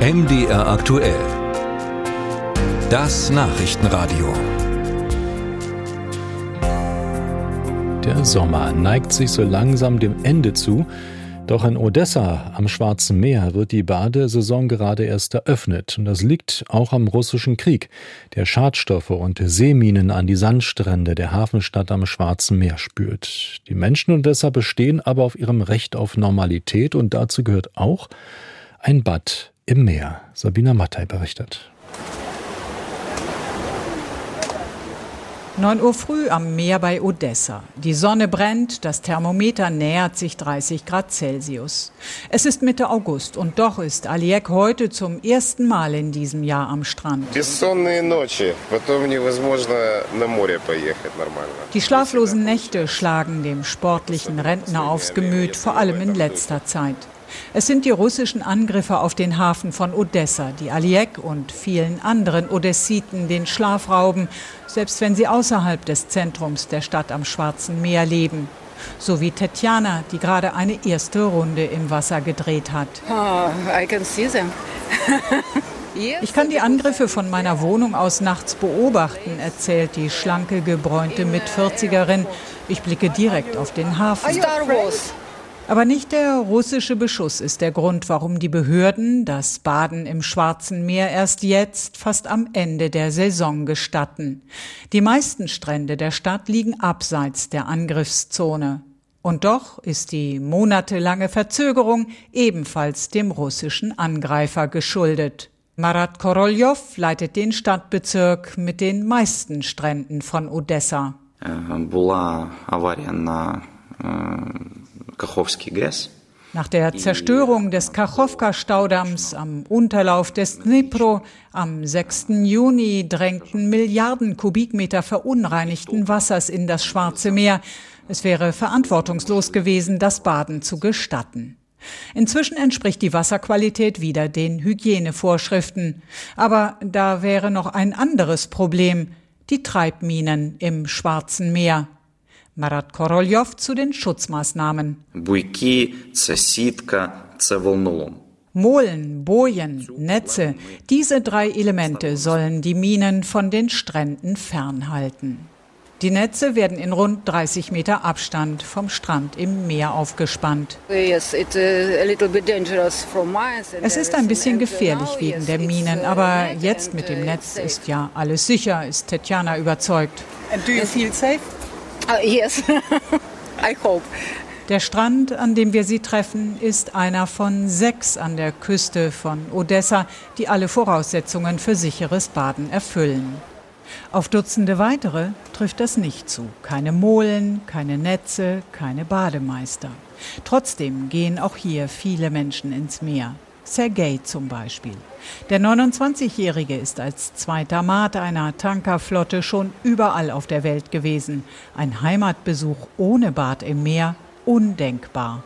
MDR aktuell. Das Nachrichtenradio. Der Sommer neigt sich so langsam dem Ende zu. Doch in Odessa am Schwarzen Meer wird die Badesaison gerade erst eröffnet. Und das liegt auch am russischen Krieg, der Schadstoffe und Seeminen an die Sandstrände der Hafenstadt am Schwarzen Meer spürt. Die Menschen in Odessa bestehen aber auf ihrem Recht auf Normalität und dazu gehört auch ein Bad im Meer. Sabina Mattei berichtet. 9 Uhr früh am Meer bei Odessa. Die Sonne brennt, das Thermometer nähert sich 30 Grad Celsius. Es ist Mitte August und doch ist Aliek heute zum ersten Mal in diesem Jahr am Strand. Die schlaflosen Nächte schlagen dem sportlichen Rentner aufs Gemüt, vor allem in letzter Zeit. Es sind die russischen Angriffe auf den Hafen von Odessa, die Aliek und vielen anderen Odessiten den Schlaf rauben, selbst wenn sie außerhalb des Zentrums der Stadt am Schwarzen Meer leben. So wie Tetjana, die gerade eine erste Runde im Wasser gedreht hat. Oh, ich kann die Angriffe von meiner Wohnung aus nachts beobachten, erzählt die schlanke, gebräunte Mitvierzigerin. Ich blicke direkt auf den Hafen. Aber nicht der russische Beschuss ist der Grund, warum die Behörden das Baden im Schwarzen Meer erst jetzt, fast am Ende der Saison, gestatten. Die meisten Strände der Stadt liegen abseits der Angriffszone. Und doch ist die monatelange Verzögerung ebenfalls dem russischen Angreifer geschuldet. Marat Koroljow leitet den Stadtbezirk mit den meisten Stränden von Odessa. Äh, Kachowski GES. Nach der Zerstörung des Kachowka-Staudamms am Unterlauf des Dnipro am 6. Juni drängten Milliarden Kubikmeter verunreinigten Wassers in das Schwarze Meer. Es wäre verantwortungslos gewesen, das Baden zu gestatten. Inzwischen entspricht die Wasserqualität wieder den Hygienevorschriften. Aber da wäre noch ein anderes Problem, die Treibminen im Schwarzen Meer. Marat Koroljov zu den Schutzmaßnahmen. Molen, Bojen, Netze, diese drei Elemente sollen die Minen von den Stränden fernhalten. Die Netze werden in rund 30 Meter Abstand vom Strand im Meer aufgespannt. Es ist ein bisschen gefährlich wegen der Minen, aber jetzt mit dem Netz ist ja alles sicher, ist Tetjana überzeugt. And do you feel safe? Uh, yes, I hope. Der Strand, an dem wir sie treffen, ist einer von sechs an der Küste von Odessa, die alle Voraussetzungen für sicheres Baden erfüllen. Auf Dutzende weitere trifft das nicht zu. Keine Molen, keine Netze, keine Bademeister. Trotzdem gehen auch hier viele Menschen ins Meer. Sergei zum Beispiel. Der 29-Jährige ist als zweiter Mat einer Tankerflotte schon überall auf der Welt gewesen. Ein Heimatbesuch ohne Bad im Meer undenkbar.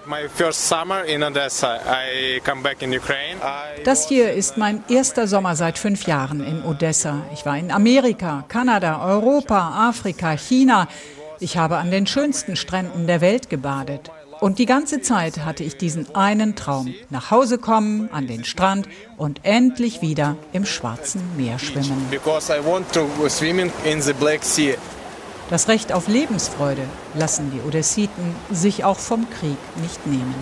Das hier ist mein erster Sommer seit fünf Jahren in Odessa. Ich war in Amerika, Kanada, Europa, Afrika, China. Ich habe an den schönsten Stränden der Welt gebadet. Und die ganze Zeit hatte ich diesen einen Traum. Nach Hause kommen, an den Strand und endlich wieder im Schwarzen Meer schwimmen. Das Recht auf Lebensfreude lassen die Odessiten sich auch vom Krieg nicht nehmen.